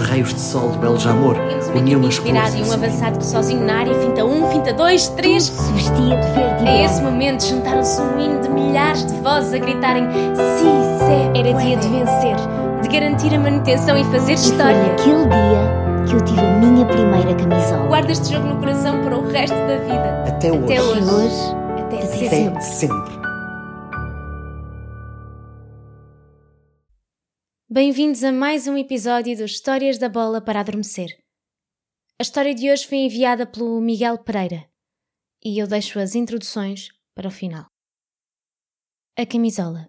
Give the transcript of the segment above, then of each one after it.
os raios de sol de Beljamor uniam as cores. e um avançado que sozinho na área, finta um, finta dois, três. Se vestia de verde e A esse momento juntaram-se um hino de milhares de vozes a gritarem Si, se, Era dia de vencer. de garantir a manutenção e fazer E foi história. naquele dia que eu tive a minha primeira camisola. Guarda este jogo no coração para o resto da vida. Até hoje. Até hoje. hoje, Até Até sempre. Até sempre. Bem-vindos a mais um episódio do Histórias da Bola para Adormecer. A história de hoje foi enviada pelo Miguel Pereira e eu deixo as introduções para o final. A camisola.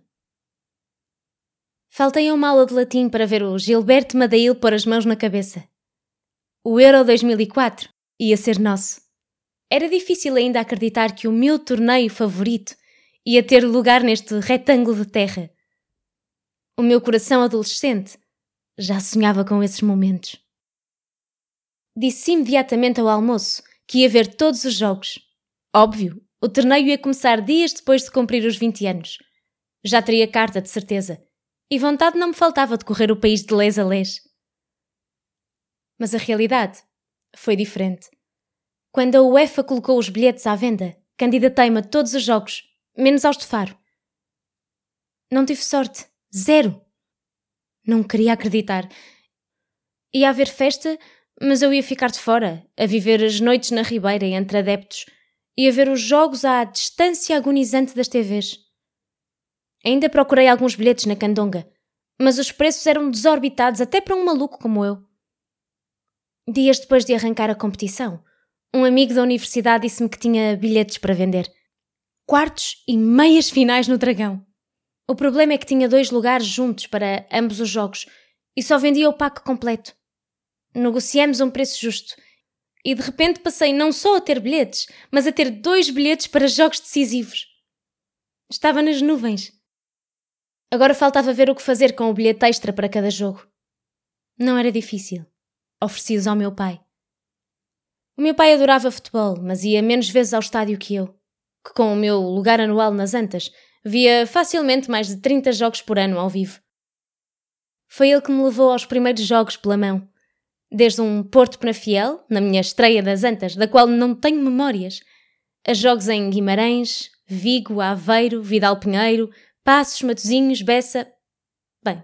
Faltei a uma aula de latim para ver o Gilberto Madail pôr as mãos na cabeça. O Euro 2004 ia ser nosso. Era difícil ainda acreditar que o meu torneio favorito ia ter lugar neste retângulo de terra. O meu coração adolescente já sonhava com esses momentos. Disse imediatamente ao almoço que ia ver todos os jogos. Óbvio, o torneio ia começar dias depois de cumprir os 20 anos. Já teria carta, de certeza. E vontade não me faltava de correr o país de les a les. Mas a realidade foi diferente. Quando a UEFA colocou os bilhetes à venda, candidatei-me a todos os jogos, menos aos de Faro. Não tive sorte. Zero. Não queria acreditar. Ia haver festa, mas eu ia ficar de fora, a viver as noites na Ribeira entre adeptos e a ver os jogos à distância agonizante das TVs. Ainda procurei alguns bilhetes na Candonga, mas os preços eram desorbitados até para um maluco como eu. Dias depois de arrancar a competição, um amigo da universidade disse-me que tinha bilhetes para vender. Quartos e meias finais no Dragão. O problema é que tinha dois lugares juntos para ambos os jogos e só vendia o pack completo. Negociamos um preço justo e de repente passei não só a ter bilhetes, mas a ter dois bilhetes para jogos decisivos. Estava nas nuvens. Agora faltava ver o que fazer com o bilhete extra para cada jogo. Não era difícil. Ofereci-os ao meu pai. O meu pai adorava futebol, mas ia menos vezes ao estádio que eu, que com o meu lugar anual nas Antas via facilmente mais de 30 jogos por ano ao vivo. Foi ele que me levou aos primeiros jogos pela mão. Desde um Porto Penafiel, na minha estreia das Antas, da qual não tenho memórias, a jogos em Guimarães, Vigo, Aveiro, Vidal Pinheiro, Passos, Matozinhos, Bessa. Bem,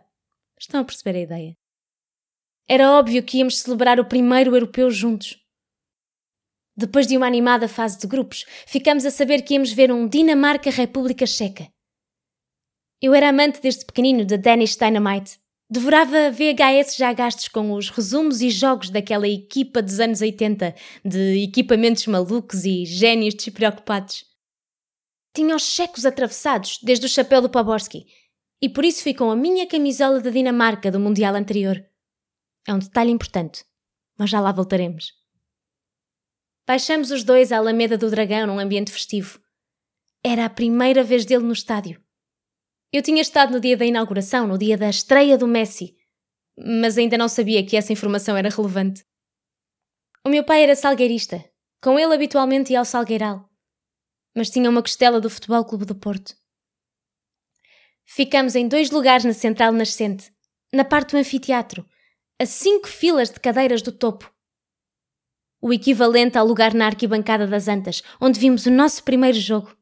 estão a perceber a ideia. Era óbvio que íamos celebrar o primeiro europeu juntos. Depois de uma animada fase de grupos, ficamos a saber que íamos ver um Dinamarca-República Checa. Eu era amante desde pequenino de Danish Dynamite. Devorava VHS já gastos com os resumos e jogos daquela equipa dos anos 80, de equipamentos malucos e génios despreocupados. Tinha os checos atravessados, desde o chapéu do Paborski, e por isso ficou a minha camisola da Dinamarca do Mundial anterior. É um detalhe importante, mas já lá voltaremos. Baixamos os dois à Alameda do Dragão num ambiente festivo. Era a primeira vez dele no estádio. Eu tinha estado no dia da inauguração, no dia da estreia do Messi, mas ainda não sabia que essa informação era relevante. O meu pai era salgueirista. Com ele habitualmente ia ao Salgueiral. Mas tinha uma costela do Futebol Clube do Porto. Ficamos em dois lugares na Central Nascente, na parte do anfiteatro, a cinco filas de cadeiras do topo. O equivalente ao lugar na arquibancada das Antas, onde vimos o nosso primeiro jogo.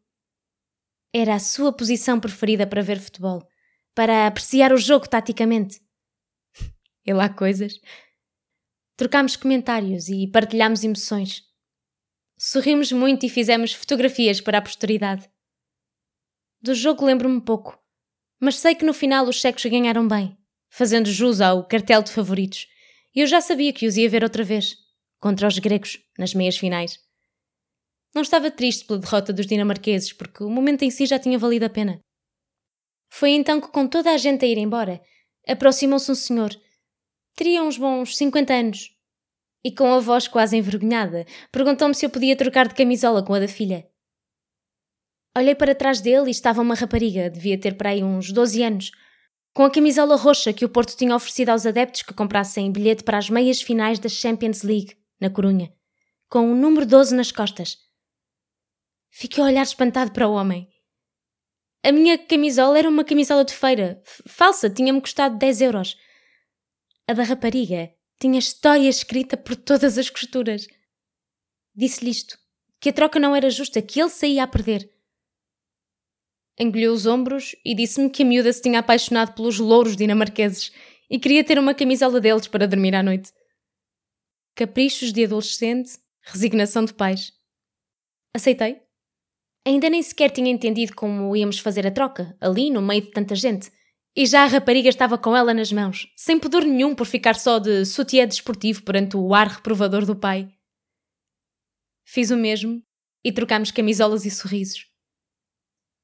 Era a sua posição preferida para ver futebol, para apreciar o jogo taticamente. E lá coisas. Trocámos comentários e partilhámos emoções. Sorrimos muito e fizemos fotografias para a posteridade. Do jogo lembro-me pouco, mas sei que no final os checos ganharam bem, fazendo jus ao cartel de favoritos, e eu já sabia que os ia ver outra vez, contra os gregos, nas meias finais. Não estava triste pela derrota dos dinamarqueses, porque o momento em si já tinha valido a pena. Foi então que, com toda a gente a ir embora, aproximou-se um senhor. Teria uns bons 50 anos. E com a voz quase envergonhada, perguntou-me se eu podia trocar de camisola com a da filha. Olhei para trás dele e estava uma rapariga, devia ter para aí uns 12 anos, com a camisola roxa que o Porto tinha oferecido aos adeptos que comprassem bilhete para as meias finais da Champions League, na Corunha, com o número 12 nas costas. Fiquei a olhar espantado para o homem. A minha camisola era uma camisola de feira, falsa, tinha-me custado 10 euros. A da rapariga Tinha história escrita por todas as costuras. Disse-lhe isto: que a troca não era justa, que ele saía a perder. Engolheu os ombros e disse-me que a miúda se tinha apaixonado pelos louros dinamarqueses e queria ter uma camisola deles para dormir à noite. Caprichos de adolescente, resignação de pais. Aceitei. Ainda nem sequer tinha entendido como íamos fazer a troca, ali no meio de tanta gente. E já a rapariga estava com ela nas mãos, sem pudor nenhum por ficar só de sutiã desportivo perante o ar reprovador do pai. Fiz o mesmo e trocámos camisolas e sorrisos.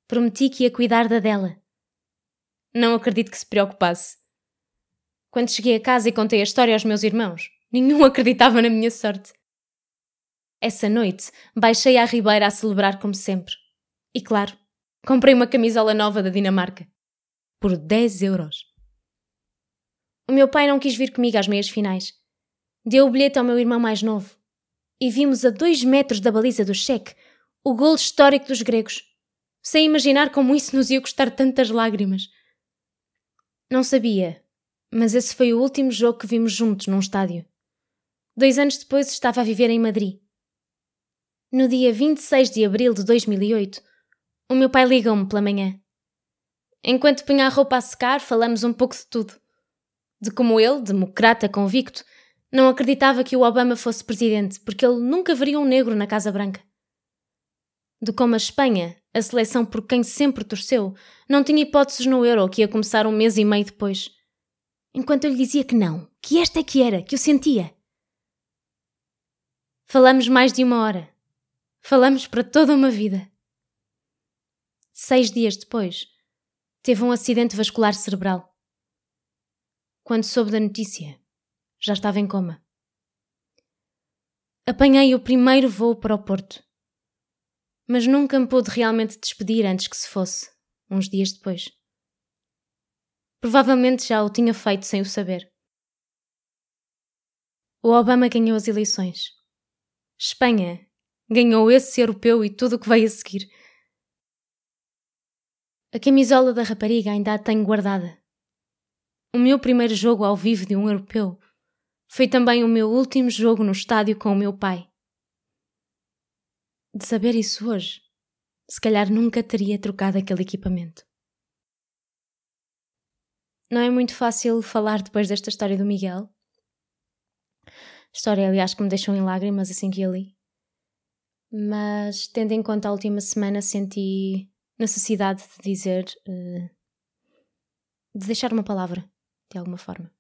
Prometi que ia cuidar da dela. Não acredito que se preocupasse. Quando cheguei a casa e contei a história aos meus irmãos, nenhum acreditava na minha sorte. Essa noite baixei à ribeira a celebrar como sempre. E claro, comprei uma camisola nova da Dinamarca. Por 10 euros. O meu pai não quis vir comigo às meias finais. Deu o bilhete ao meu irmão mais novo. E vimos a dois metros da baliza do cheque o gol histórico dos gregos sem imaginar como isso nos ia custar tantas lágrimas. Não sabia, mas esse foi o último jogo que vimos juntos num estádio. Dois anos depois estava a viver em Madrid. No dia 26 de abril de 2008, o meu pai ligou-me pela manhã. Enquanto punha a roupa a secar, falamos um pouco de tudo. De como ele, democrata convicto, não acreditava que o Obama fosse presidente, porque ele nunca veria um negro na Casa Branca. De como a Espanha, a seleção por quem sempre torceu, não tinha hipóteses no Euro que ia começar um mês e meio depois. Enquanto eu lhe dizia que não, que esta é que era, que eu sentia. Falamos mais de uma hora. Falamos para toda uma vida. Seis dias depois, teve um acidente vascular cerebral. Quando soube da notícia, já estava em coma. Apanhei o primeiro voo para o Porto mas nunca me pude realmente despedir antes que se fosse, uns dias depois. Provavelmente já o tinha feito sem o saber. O Obama ganhou as eleições. Espanha ganhou esse europeu e tudo o que veio a seguir. A camisola da rapariga ainda a tenho guardada. O meu primeiro jogo ao vivo de um europeu foi também o meu último jogo no estádio com o meu pai de saber isso hoje, se calhar nunca teria trocado aquele equipamento. Não é muito fácil falar depois desta história do Miguel. História, aliás, que me deixou em lágrimas assim que a li. Mas, tendo em conta a última semana, senti necessidade de dizer. Uh, de deixar uma palavra, de alguma forma.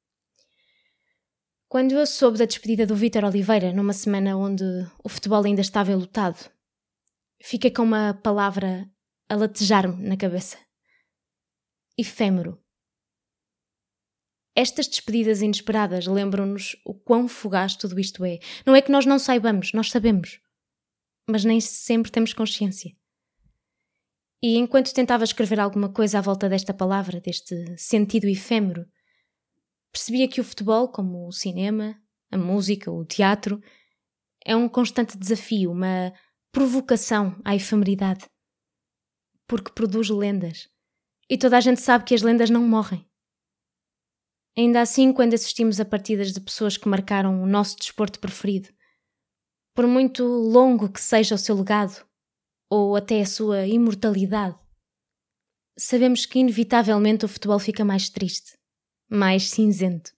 Quando eu soube da despedida do Vítor Oliveira, numa semana onde o futebol ainda estava lutado fica com uma palavra a latejar-me na cabeça: efêmero. Estas despedidas inesperadas lembram-nos o quão fugaz tudo isto é. Não é que nós não saibamos, nós sabemos. Mas nem sempre temos consciência. E enquanto tentava escrever alguma coisa à volta desta palavra, deste sentido efêmero, percebia que o futebol, como o cinema, a música, o teatro, é um constante desafio, uma provocação à efemeridade. Porque produz lendas. E toda a gente sabe que as lendas não morrem. Ainda assim, quando assistimos a partidas de pessoas que marcaram o nosso desporto preferido, por muito longo que seja o seu legado, ou até a sua imortalidade, sabemos que inevitavelmente o futebol fica mais triste, mais cinzento.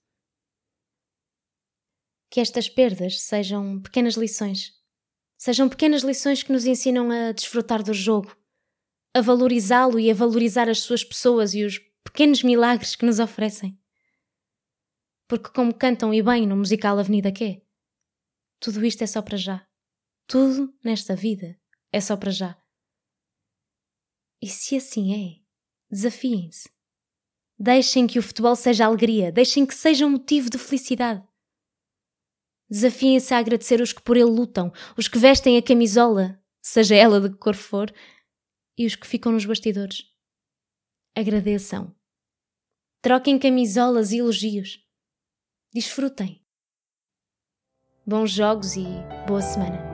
Que estas perdas sejam pequenas lições Sejam pequenas lições que nos ensinam a desfrutar do jogo, a valorizá-lo e a valorizar as suas pessoas e os pequenos milagres que nos oferecem. Porque, como cantam e bem no musical Avenida Quê, tudo isto é só para já. Tudo nesta vida é só para já. E se assim é, desafiem-se. Deixem que o futebol seja alegria, deixem que seja um motivo de felicidade. Desafiem-se a agradecer os que por ele lutam, os que vestem a camisola, seja ela de que cor for, e os que ficam nos bastidores. Agradeçam. Troquem camisolas e elogios. Desfrutem. Bons jogos e boa semana.